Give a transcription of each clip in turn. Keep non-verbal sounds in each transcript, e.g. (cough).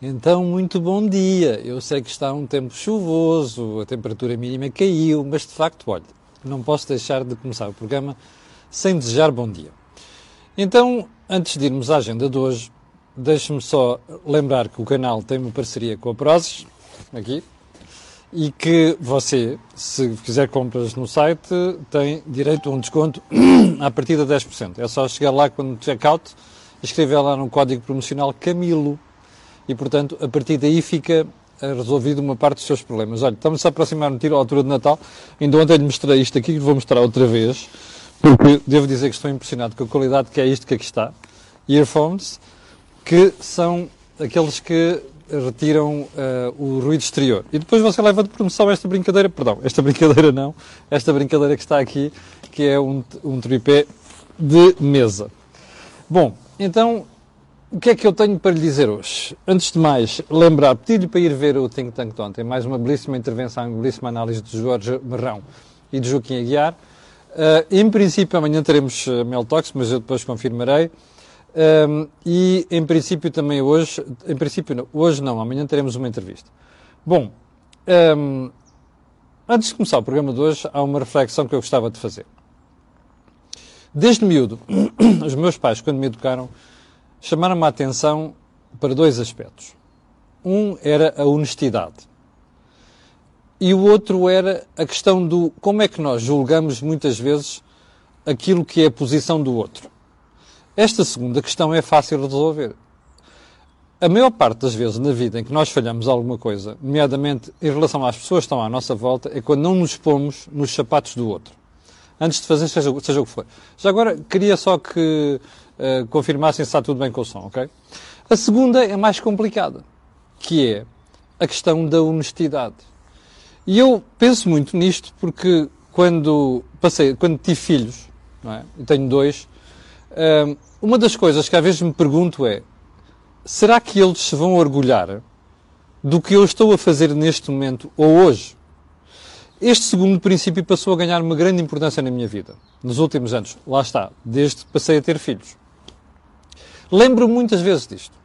Então, muito bom dia. Eu sei que está um tempo chuvoso, a temperatura mínima caiu, mas de facto, olha, não posso deixar de começar o programa sem desejar bom dia. Então, antes de irmos à agenda de hoje, deixe-me só lembrar que o canal tem uma parceria com a Prozis, aqui, e que você, se fizer compras no site, tem direito a um desconto (clears throat) a partir de 10%. É só chegar lá quando check-out, escrever lá no código promocional Camilo e, portanto, a partir daí fica eh, resolvido uma parte dos seus problemas. Olha, estamos a aproximar no tiro à altura de Natal. Ainda ontem lhe mostrei isto aqui, que vou mostrar outra vez, porque devo dizer que estou impressionado com a qualidade que é isto que aqui está. Earphones, que são aqueles que retiram uh, o ruído exterior. E depois você leva de promoção esta brincadeira, perdão, esta (laughs) brincadeira não, esta brincadeira que está aqui, que é um, um tripé de mesa. Bom, então o que é que eu tenho para lhe dizer hoje? Antes de mais, lembrar, pedir-lhe para ir ver o Think Tank de ontem, mais uma belíssima intervenção, uma belíssima análise de Jorge Marrão e de Joaquim Aguiar. Uh, em princípio, amanhã teremos uh, Mel Talks, mas eu depois confirmarei. Um, e, em princípio, também hoje, em princípio, não, hoje não, amanhã teremos uma entrevista. Bom, um, antes de começar o programa de hoje, há uma reflexão que eu gostava de fazer. Desde miúdo, (clears throat) os meus pais, quando me educaram, chamaram-me a atenção para dois aspectos. Um era a honestidade. E o outro era a questão do como é que nós julgamos muitas vezes aquilo que é a posição do outro. Esta segunda questão é fácil de resolver. A maior parte das vezes na vida em que nós falhamos alguma coisa, nomeadamente em relação às pessoas que estão à nossa volta, é quando não nos pomos nos sapatos do outro. Antes de fazer seja, seja o que for. Já agora, queria só que uh, confirmassem se está tudo bem com o som, ok? A segunda é mais complicada, que é a questão da honestidade. E eu penso muito nisto porque quando passei, quando tive filhos, não é? tenho dois, uh, uma das coisas que às vezes me pergunto é: será que eles se vão orgulhar do que eu estou a fazer neste momento ou hoje? Este segundo princípio passou a ganhar uma grande importância na minha vida, nos últimos anos. Lá está, desde que passei a ter filhos. Lembro muitas vezes disto.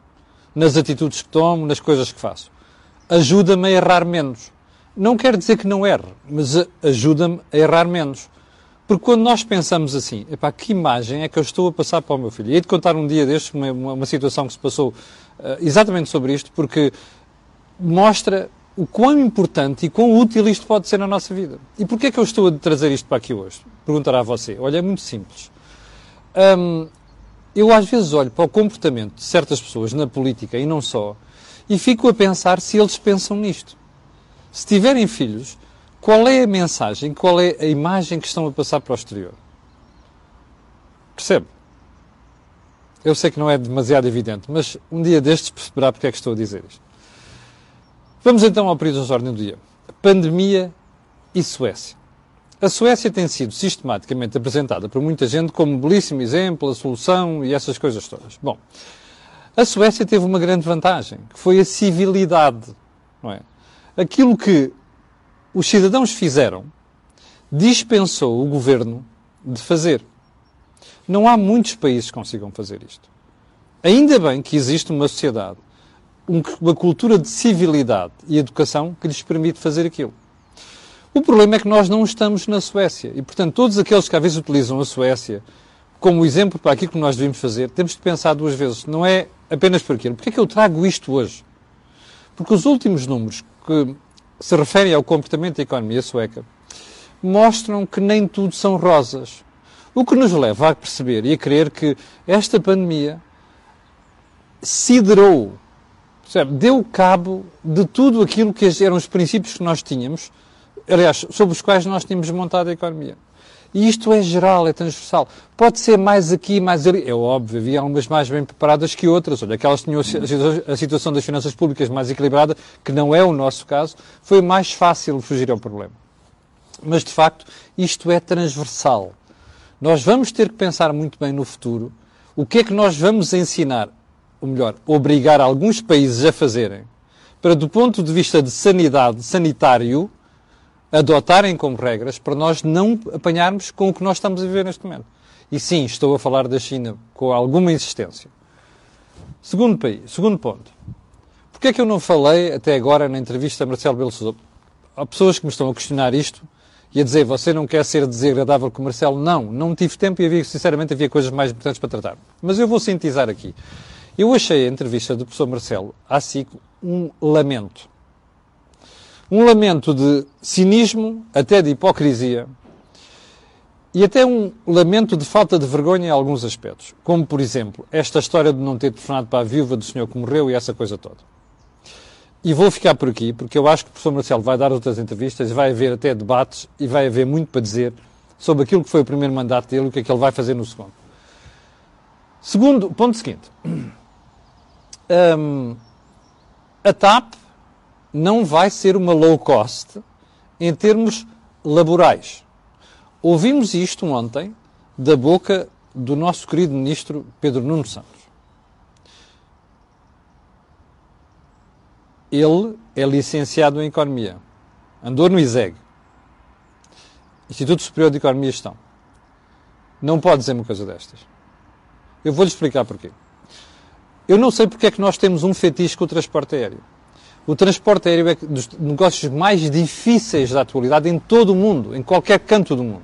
Nas atitudes que tomo, nas coisas que faço. Ajuda-me a errar menos. Não quer dizer que não erre, mas ajuda-me a errar menos. Porque quando nós pensamos assim, epá, que imagem é que eu estou a passar para o meu filho? E hei de contar um dia destes uma, uma, uma situação que se passou uh, exatamente sobre isto, porque mostra o quão importante e quão útil isto pode ser na nossa vida. E porquê é que eu estou a trazer isto para aqui hoje? Perguntará a você. Olha, é muito simples. Um, eu às vezes olho para o comportamento de certas pessoas na política e não só, e fico a pensar se eles pensam nisto. Se tiverem filhos, qual é a mensagem, qual é a imagem que estão a passar para o exterior? Percebe? Eu sei que não é demasiado evidente, mas um dia destes perceberá porque é que estou a dizer isto. Vamos então ao período de ordem do dia. Pandemia e Suécia. A Suécia tem sido sistematicamente apresentada por muita gente como um belíssimo exemplo, a solução e essas coisas todas. Bom, a Suécia teve uma grande vantagem, que foi a civilidade. Não é? Aquilo que os cidadãos fizeram dispensou o governo de fazer. Não há muitos países que consigam fazer isto. Ainda bem que existe uma sociedade, uma cultura de civilidade e educação que lhes permite fazer aquilo. O problema é que nós não estamos na Suécia. E, portanto, todos aqueles que às vezes utilizam a Suécia como exemplo para aquilo que nós devemos fazer, temos de pensar duas vezes. Não é apenas por aquilo. Porquê é que eu trago isto hoje? Porque os últimos números que se referem ao comportamento da economia sueca mostram que nem tudo são rosas. O que nos leva a perceber e a crer que esta pandemia siderou, deu cabo de tudo aquilo que eram os princípios que nós tínhamos aliás, sobre os quais nós tínhamos montado a economia. E isto é geral, é transversal. Pode ser mais aqui, mais ali. É óbvio, havia algumas mais bem preparadas que outras. Olha, aquelas que tinham a situação das finanças públicas mais equilibrada, que não é o nosso caso, foi mais fácil fugir ao problema. Mas, de facto, isto é transversal. Nós vamos ter que pensar muito bem no futuro o que é que nós vamos ensinar, ou melhor, obrigar alguns países a fazerem, para, do ponto de vista de sanidade, sanitário, adotarem como regras para nós não apanharmos com o que nós estamos a viver neste momento. E sim, estou a falar da China com alguma insistência. Segundo país, segundo ponto. Porquê é que eu não falei até agora na entrevista a Marcelo Belo Sousa? Há pessoas que me estão a questionar isto e a dizer, você não quer ser desagradável com o Marcelo? Não, não tive tempo e havia, sinceramente havia coisas mais importantes para tratar. Mas eu vou sintetizar aqui. Eu achei a entrevista do professor Marcelo à SIC um lamento. Um lamento de cinismo, até de hipocrisia, e até um lamento de falta de vergonha em alguns aspectos. Como, por exemplo, esta história de não ter telefonado para a viúva do senhor que morreu e essa coisa toda. E vou ficar por aqui, porque eu acho que o professor Marcelo vai dar outras entrevistas vai haver até debates e vai haver muito para dizer sobre aquilo que foi o primeiro mandato dele e o que é que ele vai fazer no segundo. Segundo, ponto seguinte. Um, a TAP não vai ser uma low cost em termos laborais. Ouvimos isto ontem da boca do nosso querido ministro Pedro Nuno Santos. Ele é licenciado em Economia. Andou no ISEG. Instituto Superior de Economia e Gestão. Não pode dizer uma coisa destas. Eu vou-lhe explicar porquê. Eu não sei porque é que nós temos um fetiche com o transporte aéreo. O transporte aéreo é dos negócios mais difíceis da atualidade em todo o mundo, em qualquer canto do mundo.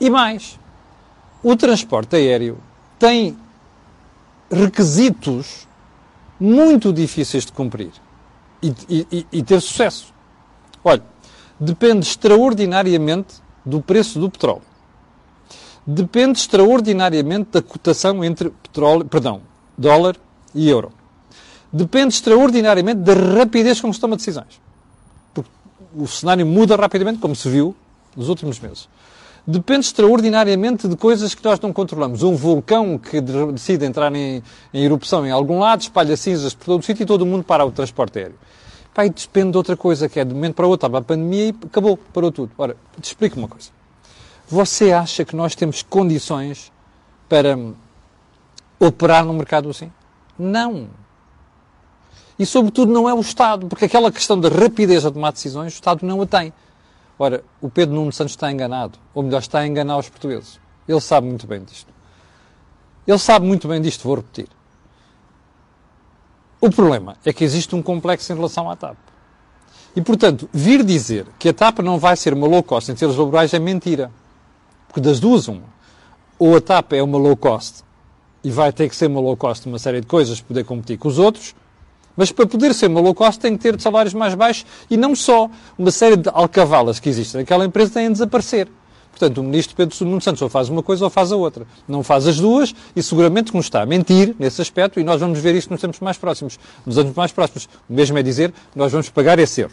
E mais, o transporte aéreo tem requisitos muito difíceis de cumprir e, e, e ter sucesso. Olha, depende extraordinariamente do preço do petróleo. Depende extraordinariamente da cotação entre petróleo, perdão, dólar e euro. Depende extraordinariamente da rapidez com que se toma decisões. Porque o cenário muda rapidamente, como se viu nos últimos meses depende extraordinariamente de coisas que nós não controlamos. Um vulcão que decide entrar em, em erupção em algum lado, espalha cinzas por todo o sítio e todo o mundo para o transporte aéreo. Pai, depende de outra coisa, que é de um momento para o outro. Estava a pandemia e acabou, parou tudo. Ora, te explico uma coisa. Você acha que nós temos condições para operar no mercado assim? Não. E, sobretudo, não é o Estado, porque aquela questão da rapidez a tomar decisões, o Estado não a tem. Ora, o Pedro Nuno Santos está enganado, ou melhor, está a enganar os portugueses. Ele sabe muito bem disto. Ele sabe muito bem disto, vou repetir. O problema é que existe um complexo em relação à TAP. E, portanto, vir dizer que a TAP não vai ser uma low cost em termos laborais é mentira. Porque das duas, uma. Ou a TAP é uma low cost e vai ter que ser uma low cost uma série de coisas para poder competir com os outros, mas para poder ser uma low cost tem que ter salários mais baixos e não só. Uma série de alcavalas que existem naquela empresa têm de desaparecer. Portanto, o ministro Pedro Nuno Santos ou faz uma coisa ou faz a outra. Não faz as duas e seguramente nos está a mentir nesse aspecto e nós vamos ver isso nos tempos mais próximos. Nos anos mais próximos. O mesmo é dizer, nós vamos pagar esse erro.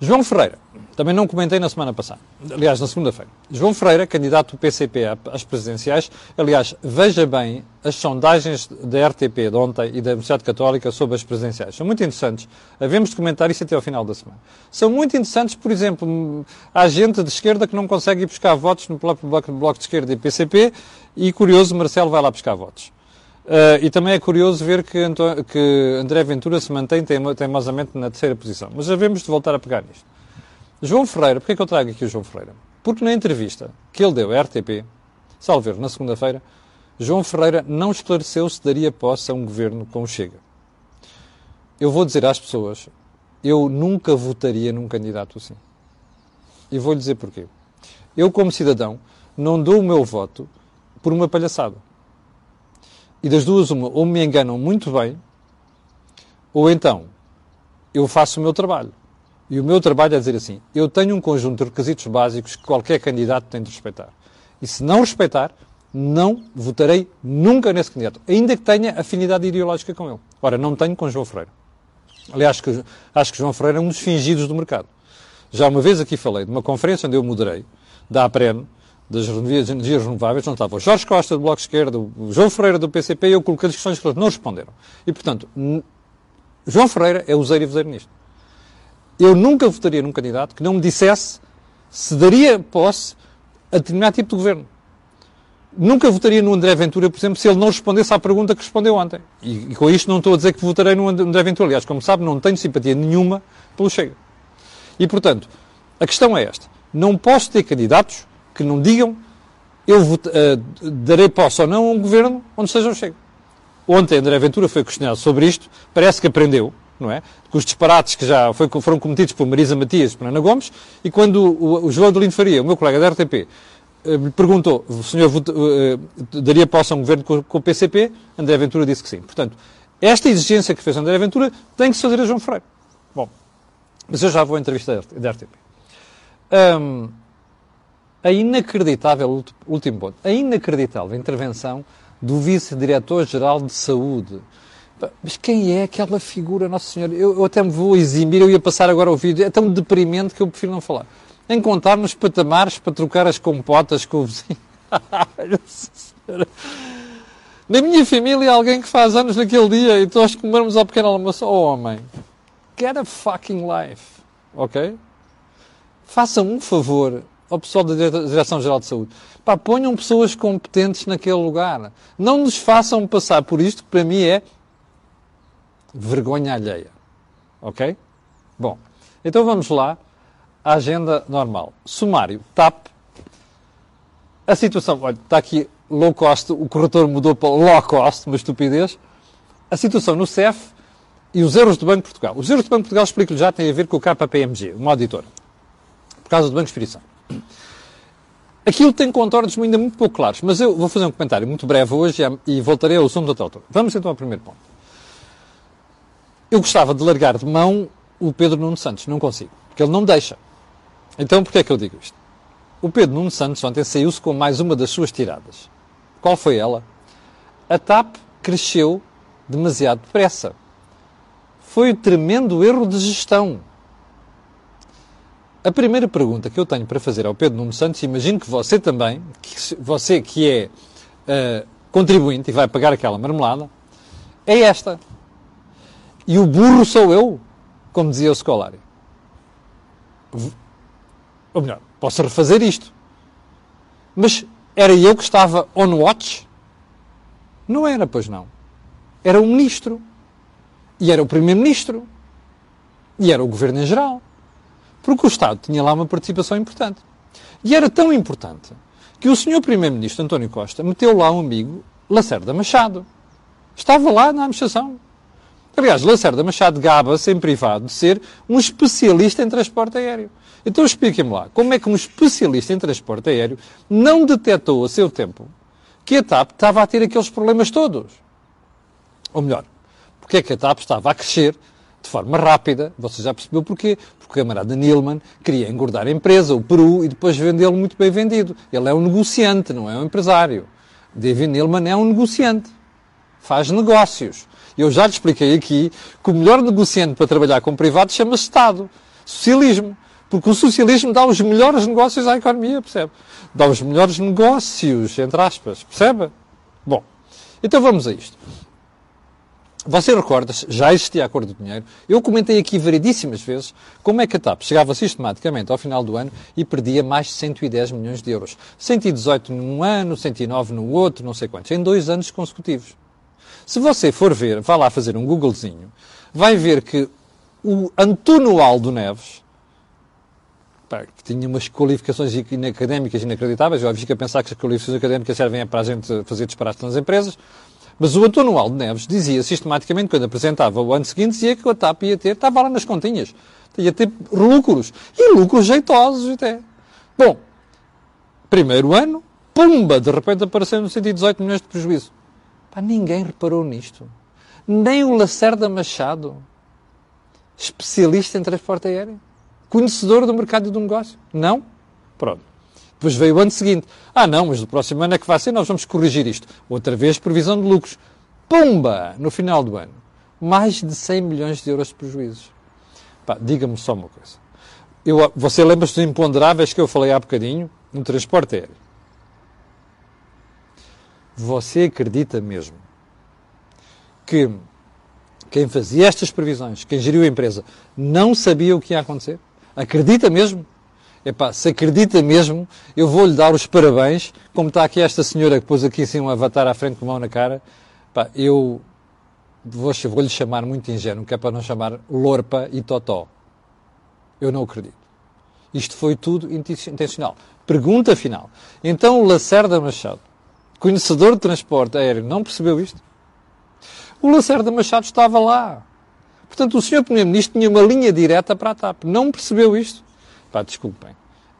João Ferreira, também não comentei na semana passada, aliás, na segunda-feira. João Ferreira, candidato do PCP às presidenciais, aliás, veja bem as sondagens da RTP de ontem e da Universidade Católica sobre as presidenciais. São muito interessantes. Havemos de comentar isso até ao final da semana. São muito interessantes, por exemplo, há gente de esquerda que não consegue ir buscar votos no próprio bloco, de esquerda e PCP e, curioso, Marcelo vai lá buscar votos. Uh, e também é curioso ver que, que, André Ventura se mantém teimosamente na terceira posição. Mas havemos de voltar a pegar nisto. João Ferreira, porquê é que eu trago aqui o João Ferreira? Porque na entrevista que ele deu à RTP, salvo na segunda-feira, João Ferreira não esclareceu se daria posse a um governo com o Chega. Eu vou dizer às pessoas, eu nunca votaria num candidato assim. E vou-lhe dizer porquê. Eu, como cidadão, não dou o meu voto por uma palhaçada. E das duas, uma, ou me enganam muito bem, ou então eu faço o meu trabalho. E o meu trabalho é dizer assim: eu tenho um conjunto de requisitos básicos que qualquer candidato tem de respeitar. E se não respeitar, não votarei nunca nesse candidato, ainda que tenha afinidade ideológica com ele. Ora, não tenho com João Freire. Aliás, que, acho que João Freire é um dos fingidos do mercado. Já uma vez aqui falei de uma conferência onde eu moderei, da APREN, das energias renováveis, não estava o Jorge Costa do Bloco de Esquerda, o João Ferreira do PCP e eu coloquei as questões que eles não responderam. E, portanto, João Ferreira é useiro e vozeiro nisto. Eu nunca votaria num candidato que não me dissesse se daria posse a determinado tipo de governo. Nunca votaria no André Ventura, por exemplo, se ele não respondesse à pergunta que respondeu ontem. E, e com isto não estou a dizer que votarei no André Ventura. Aliás, como sabe, não tenho simpatia nenhuma pelo Chega. E, portanto, a questão é esta. Não posso ter candidatos que não digam eu vot, uh, darei posse ou não a um governo onde seja o Chega. Ontem André Ventura foi questionado sobre isto, parece que aprendeu, não é? Com os disparates que já foram cometidos por Marisa Matias e por Ana Gomes, e quando o, João Lino Faria, o meu colega da RTP, eh, lhe perguntou, o senhor uh, daria posse a um governo com, com o PCP? André Ventura disse que sim. Portanto, esta exigência que fez André Ventura tem que se fazer a João Freire. Bom, mas eu já vou à entrevista da RTP. Um, a inacreditável, último ponto, a inacreditável intervenção do Vice-Diretor-Geral de Saúde. Mas quem é aquela figura, Nossa Senhora? Eu, eu, até me vou eximir, eu ia passar agora o vídeo, é tão deprimente que eu prefiro não falar. Nos patamares para trocar as compotas com o vizinho. (laughs) Na minha família, alguém que faz anos naquele dia e nós comermos ao pequeno almoço. Oh, homem, get a fucking life, ok? Façam um favor ao pessoal da Direção-Geral de Saúde. Pá, ponham pessoas competentes naquele lugar. Não nos façam passar por isto, que para mim é vergonha alheia. Ok? Bom, então vamos lá à agenda normal. Sumário, TAP. A situação, olha, está aqui low cost, o corretor mudou para low cost, uma estupidez. A situação no CEF e os erros do Banco de Portugal. Os erros do Banco de Portugal, explico-lhe já, têm a ver com o KPMG, uma auditora, por causa do Banco de Espírito Aquilo tem contornos ainda muito pouco claros, mas eu vou fazer um comentário muito breve hoje e voltarei ao assunto da autor. Vamos então ao primeiro ponto. Eu gostava de largar de mão o Pedro Nuno Santos, não consigo, porque ele não deixa. Então, porquê é que eu digo isto? O Pedro Nuno Santos ontem saiu-se com mais uma das suas tiradas. Qual foi ela? A TAP cresceu demasiado depressa. Foi um tremendo erro de gestão. A primeira pergunta que eu tenho para fazer ao Pedro Nuno Santos, imagino que você também, que você que é uh, contribuinte e vai pagar aquela marmelada, é esta. E o burro sou eu, como dizia o Scolari. Ou melhor, posso refazer isto. Mas era eu que estava on watch? Não era, pois não. Era o ministro. E era o primeiro-ministro. E era o governo em geral. Porque o Estado tinha lá uma participação importante. E era tão importante que o senhor Primeiro-Ministro António Costa meteu lá um amigo, Lacerda Machado. Estava lá na administração. Aliás, Lacerda Machado gaba-se em privado de ser um especialista em transporte aéreo. Então expliquem-me lá, como é que um especialista em transporte aéreo não detectou a seu tempo que a TAP estava a ter aqueles problemas todos? Ou melhor, porque é que a TAP estava a crescer de forma rápida. Você já percebeu porquê? Porque o camarada Nilman queria engordar a empresa, o Peru, e depois vendê-lo muito bem vendido. Ele é um negociante, não é um empresário. David Nilman é um negociante. Faz negócios. Eu já lhe expliquei aqui que o melhor negociante para trabalhar com privado chama-se Estado. Socialismo. Porque o socialismo dá os melhores negócios à economia, percebe? Dá os melhores negócios, entre aspas, percebe? Bom, então vamos a isto. Você recorda-se, já existia acordo de dinheiro. Eu comentei aqui variedíssimas vezes como é que a TAP chegava sistematicamente ao final do ano e perdia mais de 110 milhões de euros. 118 num ano, 109 no outro, não sei quantos, em dois anos consecutivos. Se você for ver, vá lá fazer um Googlezinho, vai ver que o Antuno Aldo Neves, pá, que tinha umas qualificações académicas inacreditáveis, eu fico a pensar que as qualificações académicas servem para a gente fazer disparates nas empresas, mas o António Aldo Neves dizia sistematicamente, quando apresentava o ano seguinte, dizia que a TAP ia ter, estava lá nas continhas, ia ter lucros. E lucros jeitosos até. Bom, primeiro ano, pumba, de repente apareceram 118 milhões de prejuízo. Pá, ninguém reparou nisto. Nem o Lacerda Machado, especialista em transporte aéreo, conhecedor do mercado e do negócio. Não? Pronto. Depois veio o ano seguinte. Ah, não, mas no próximo ano é que vai ser, nós vamos corrigir isto. Outra vez, previsão de lucros. Pumba! No final do ano. Mais de 100 milhões de euros de prejuízos. Diga-me só uma coisa. Eu, você lembra-se dos imponderáveis que eu falei há bocadinho no transporte aéreo? Você acredita mesmo que quem fazia estas previsões, quem geriu a empresa, não sabia o que ia acontecer? Acredita mesmo? Epá, se acredita mesmo, eu vou-lhe dar os parabéns, como está aqui esta senhora que pôs aqui assim um avatar à frente com a mão na cara, epá, eu vou-lhe vou chamar muito ingênuo, que é para não chamar Lorpa e Totó. Eu não acredito. Isto foi tudo intencional. Pergunta final. Então Lacerda Machado, conhecedor de transporte aéreo, não percebeu isto? O Lacerda Machado estava lá. Portanto, o Sr. Primeiro-Ministro tinha uma linha direta para a TAP. Não percebeu isto? Pá, desculpem.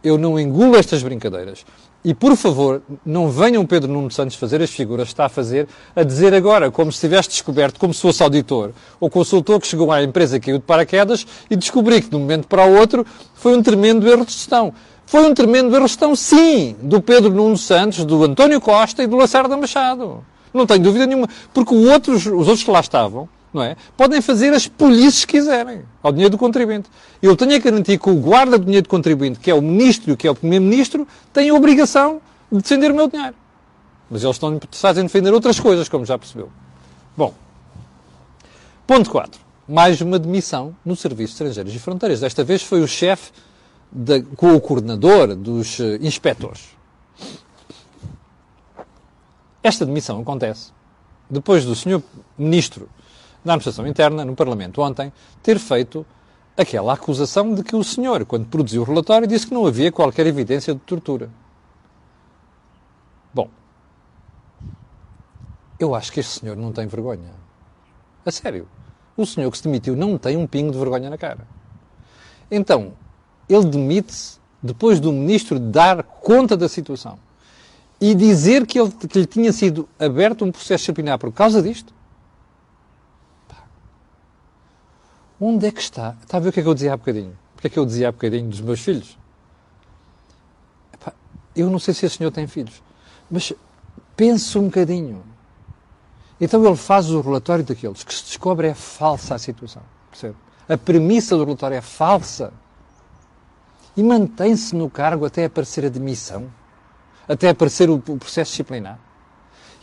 Eu não engulo estas brincadeiras. E, por favor, não venham Pedro Nuno Santos fazer as figuras que está a fazer, a dizer agora, como se tivesse descoberto, como se fosse auditor, ou consultor que chegou à empresa e caiu de paraquedas e descobri que, de um momento para o outro, foi um tremendo erro de gestão. Foi um tremendo gestão, sim, do Pedro Nuno Santos, do António Costa e do Lacerda Machado. Não tenho dúvida nenhuma. Porque outros, os outros que lá estavam, não é? Podem fazer as polícias que quiserem ao dinheiro do contribuinte. Eu tenho a garantir que o guarda do dinheiro do contribuinte, que é o ministro que é o primeiro-ministro, tem a obrigação de defender o meu dinheiro. Mas eles estão interessados em defender outras coisas, como já percebeu. Bom, ponto 4. Mais uma demissão no Serviço de Estrangeiros e Fronteiras. Desta vez foi o chefe com o coordenador dos uh, inspectores. Esta demissão acontece depois do Sr. Ministro da Administração Interna, no Parlamento ontem, ter feito aquela acusação de que o senhor, quando produziu o relatório, disse que não havia qualquer evidência de tortura. Bom, eu acho que este senhor não tem vergonha. A sério. O senhor que se demitiu não tem um pingo de vergonha na cara. Então, ele demite-se depois do ministro dar conta da situação e dizer que, ele, que lhe tinha sido aberto um processo disciplinar por causa disto? Onde é que está? Está a ver o que é que eu dizia há bocadinho? Porque é que eu dizia há bocadinho dos meus filhos? Epá, eu não sei se o senhor tem filhos, mas pense um bocadinho. Então ele faz o relatório daqueles que se descobre é falsa a situação. Percebe? A premissa do relatório é falsa. E mantém-se no cargo até aparecer a demissão, até aparecer o processo disciplinar.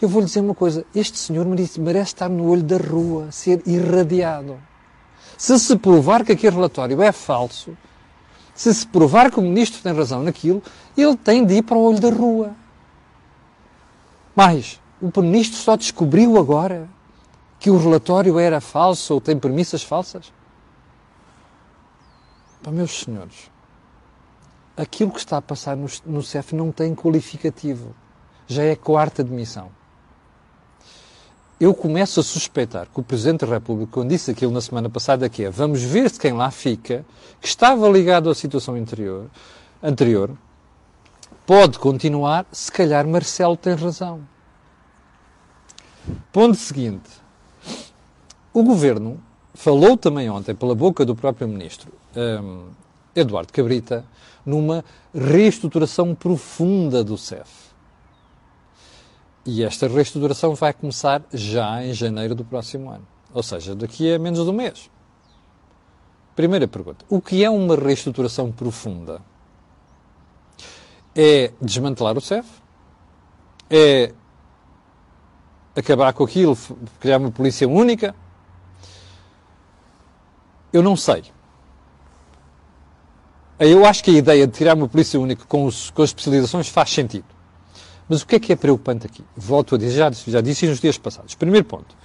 Eu vou lhe dizer uma coisa: este senhor merece, estar no olho da rua, ser irradiado. Se se provar que aquele relatório é falso, se se provar que o ministro tem razão naquilo, ele tem de ir para o olho da rua. Mas o ministro só descobriu agora que o relatório era falso ou tem premissas falsas? Para meus senhores, aquilo que está a passar no, no CEF não tem qualificativo. Já é quarta admissão eu começo a suspeitar que o Presidente da República, quando disse aquilo na semana passada, que é vamos ver se quem lá fica, que estava ligado à situação interior, anterior, pode continuar, se calhar Marcelo tem razão. Ponto seguinte. O Governo falou também ontem, pela boca do próprio Ministro um, Eduardo Cabrita, numa reestruturação profunda do CEF. E esta reestruturação vai começar já em janeiro do próximo ano. Ou seja, daqui a menos de um mês. Primeira pergunta. O que é uma reestruturação profunda? É desmantelar o CEF? É acabar com aquilo, criar uma polícia única? Eu não sei. Eu acho que a ideia de tirar uma polícia única com, os, com as especializações faz sentido. Mas o que é que é preocupante aqui? Volto a dizer, já, já disse nos dias passados. Primeiro ponto.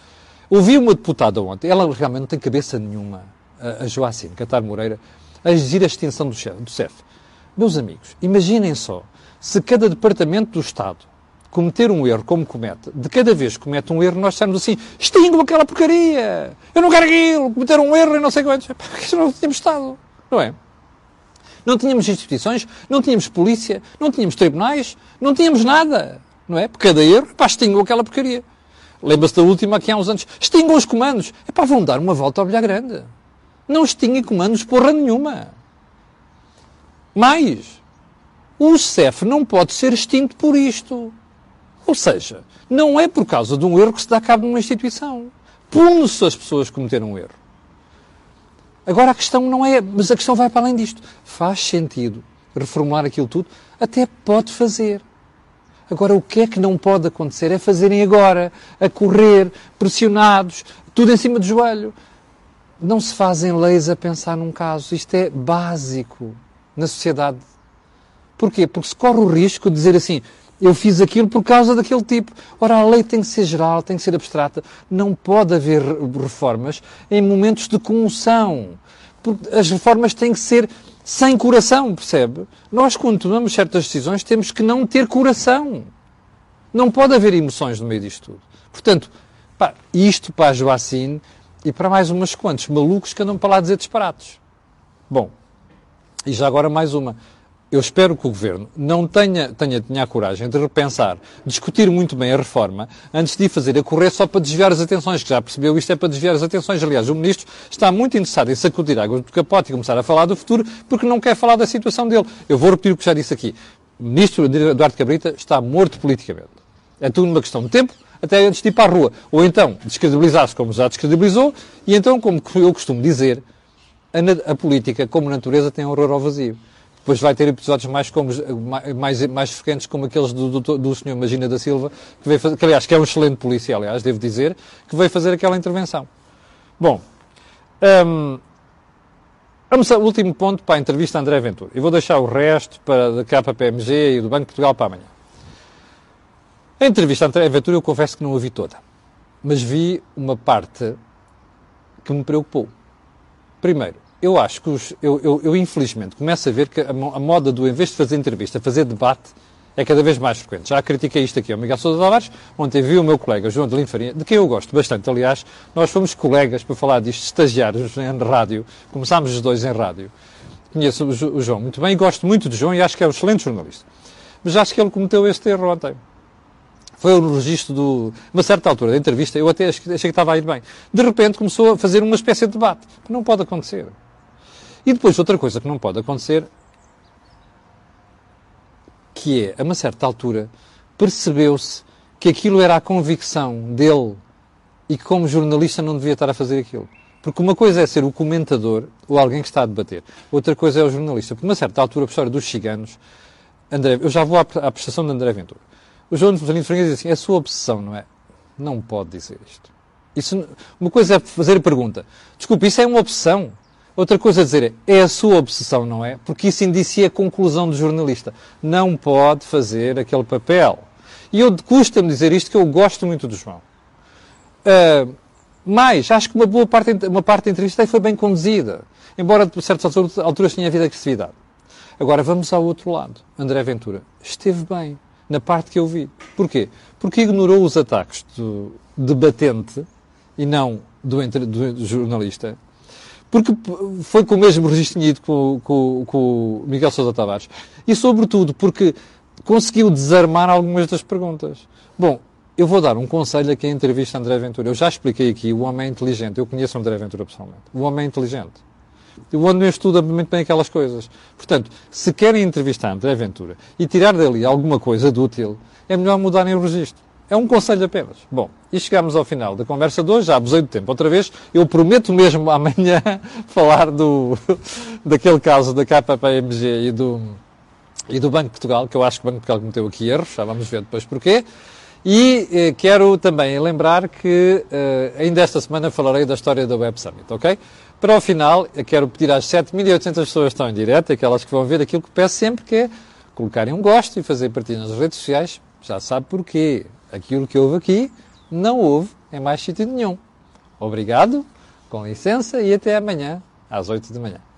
Ouvi uma deputada ontem, ela realmente não tem cabeça nenhuma, a, a Joacine Catar Moreira, a exigir a extinção do, CEF, do CEF. Meus amigos, imaginem só, se cada departamento do Estado cometer um erro como comete, de cada vez que comete um erro, nós estamos assim, extingo aquela porcaria, eu não quero aquilo, cometer um erro e não sei quantos. Porque não tínhamos Estado, não é? Não tínhamos instituições, não tínhamos polícia, não tínhamos tribunais, não tínhamos nada. Não é? Por cada erro, pá, extinguam aquela porcaria. Lembra-se da última aqui há uns anos. Extinguam os comandos. É pá, vão dar uma volta ao bilhar grande. Não extinguem comandos porra nenhuma. Mais, o CEF não pode ser extinto por isto. Ou seja, não é por causa de um erro que se dá cabo numa instituição. Pune-se as pessoas que cometeram um erro. Agora a questão não é, mas a questão vai para além disto. Faz sentido reformular aquilo tudo? Até pode fazer. Agora, o que é que não pode acontecer é fazerem agora, a correr, pressionados, tudo em cima do joelho. Não se fazem leis a pensar num caso. Isto é básico na sociedade. Porquê? Porque se corre o risco de dizer assim, eu fiz aquilo por causa daquele tipo. Ora, a lei tem que ser geral, tem que ser abstrata. Não pode haver reformas em momentos de comoção. As reformas têm que ser sem coração, percebe? Nós, quando tomamos certas decisões, temos que não ter coração. Não pode haver emoções no meio disto tudo. Portanto, Pá, isto para a Joacine e para mais umas quantos malucos que andam para lá dizer disparados. Bom, e já agora mais uma eu espero que o Governo não tenha, tenha, tenha a coragem de repensar, discutir muito bem a reforma, antes de fazer a correr só para desviar as atenções, que já percebeu isto é para desviar as atenções. Aliás, o Ministro está muito interessado em sacudir águas do capote e começar a falar do futuro, porque não quer falar da situação dele. Eu vou repetir o que já disse aqui. O Ministro Eduardo Cabrita está morto politicamente. É tudo uma questão de tempo, até antes de ir para a rua. Ou então descredibilizar-se como já descredibilizou, e então, como eu costumo dizer, a, a política, como natureza, tem horror ao vazio. Depois vai ter episódios mais, como, mais, mais frequentes como aqueles do, do, do senhor Magina da Silva, que, veio fazer, que aliás que é um excelente polícia, aliás, devo dizer, que veio fazer aquela intervenção. Bom, um, vamos ao último ponto para a entrevista a André Ventura. E vou deixar o resto para da KPMG e do Banco de Portugal para amanhã. A entrevista a André Ventura eu confesso que não a vi toda. Mas vi uma parte que me preocupou. Primeiro, eu acho que os, eu, eu, eu, infelizmente começo a ver que a, moda do, em vez de fazer entrevista, fazer debate, é cada vez mais frequente. Já critiquei isto aqui ao Miguel Sousa Tavares, ontem vi o meu colega João de Linfarinha, de quem eu gosto bastante, aliás, nós fomos colegas para falar disto, estagiários em rádio, começámos os dois em rádio. Conheço o, João muito bem, gosto muito do João e acho que é um excelente jornalista. Mas acho que ele cometeu este erro ontem. Foi o registro de uma certa altura da entrevista, eu até achei que estava a ir bem. De repente começou a fazer uma espécie de debate. Não pode acontecer. E depois outra coisa que não pode acontecer, que é, a uma certa altura, percebeu-se que aquilo era a convicção dele e que como jornalista não devia estar a fazer aquilo. Porque uma coisa é ser o comentador ou alguém que está a debater. Outra coisa é o jornalista. Porque, uma certa altura, a história dos ciganos, André, eu já vou à, prestação de André Ventura. O João de Fernandes diz assim, é a sua obsessão, não é? Não pode dizer isto. Isso, uma coisa é fazer a pergunta. Desculpe, isso é uma opção. Outra coisa a dizer é, é a sua obsessão, não é? Porque isso indicia a conclusão do jornalista. Não pode fazer aquele papel. E eu custa-me dizer isto que eu gosto muito do João. Uh, mas acho que uma boa parte, uma parte da entrevista foi bem conduzida. Embora de certas alturas tenha havido agressividade. Agora vamos ao outro lado. André Ventura esteve bem na parte que eu vi. Porquê? Porque ignorou os ataques do debatente e não do, do jornalista porque foi com o mesmo registro com, com, com o Miguel Sousa Tavares. E, sobretudo, porque conseguiu desarmar algumas das perguntas. Bom, eu vou dar um conselho aqui em entrevista André Ventura. Eu já expliquei aqui, o homem é inteligente. Eu conheço André Ventura pessoalmente. O homem é inteligente. O homem estuda muito bem aquelas coisas. Portanto, se querem entrevistar André Ventura e tirar dali alguma coisa de útil, é melhor mudarem o registro. É um conselho apenas. Bom, e chegamos ao final da conversa de hoje, já abusei do tempo outra vez. Eu prometo mesmo amanhã (laughs) falar do, daquele caso da KPMG e do, e do Banco de Portugal, que eu acho que o Banco de Portugal cometeu aqui erros, já vamos ver depois porquê. E eh, quero também lembrar que eh, ainda esta semana falarei da história da Web Summit, ok? Para o final, quero pedir às 7.800 pessoas que estão em direto, aquelas que vão ver aquilo que peço sempre, que é colocarem um gosto e fazer partilha nas redes sociais. Já sabe porquê. Aquilo que houve aqui não houve em mais sítio nenhum. Obrigado, com licença e até amanhã às 8 da manhã.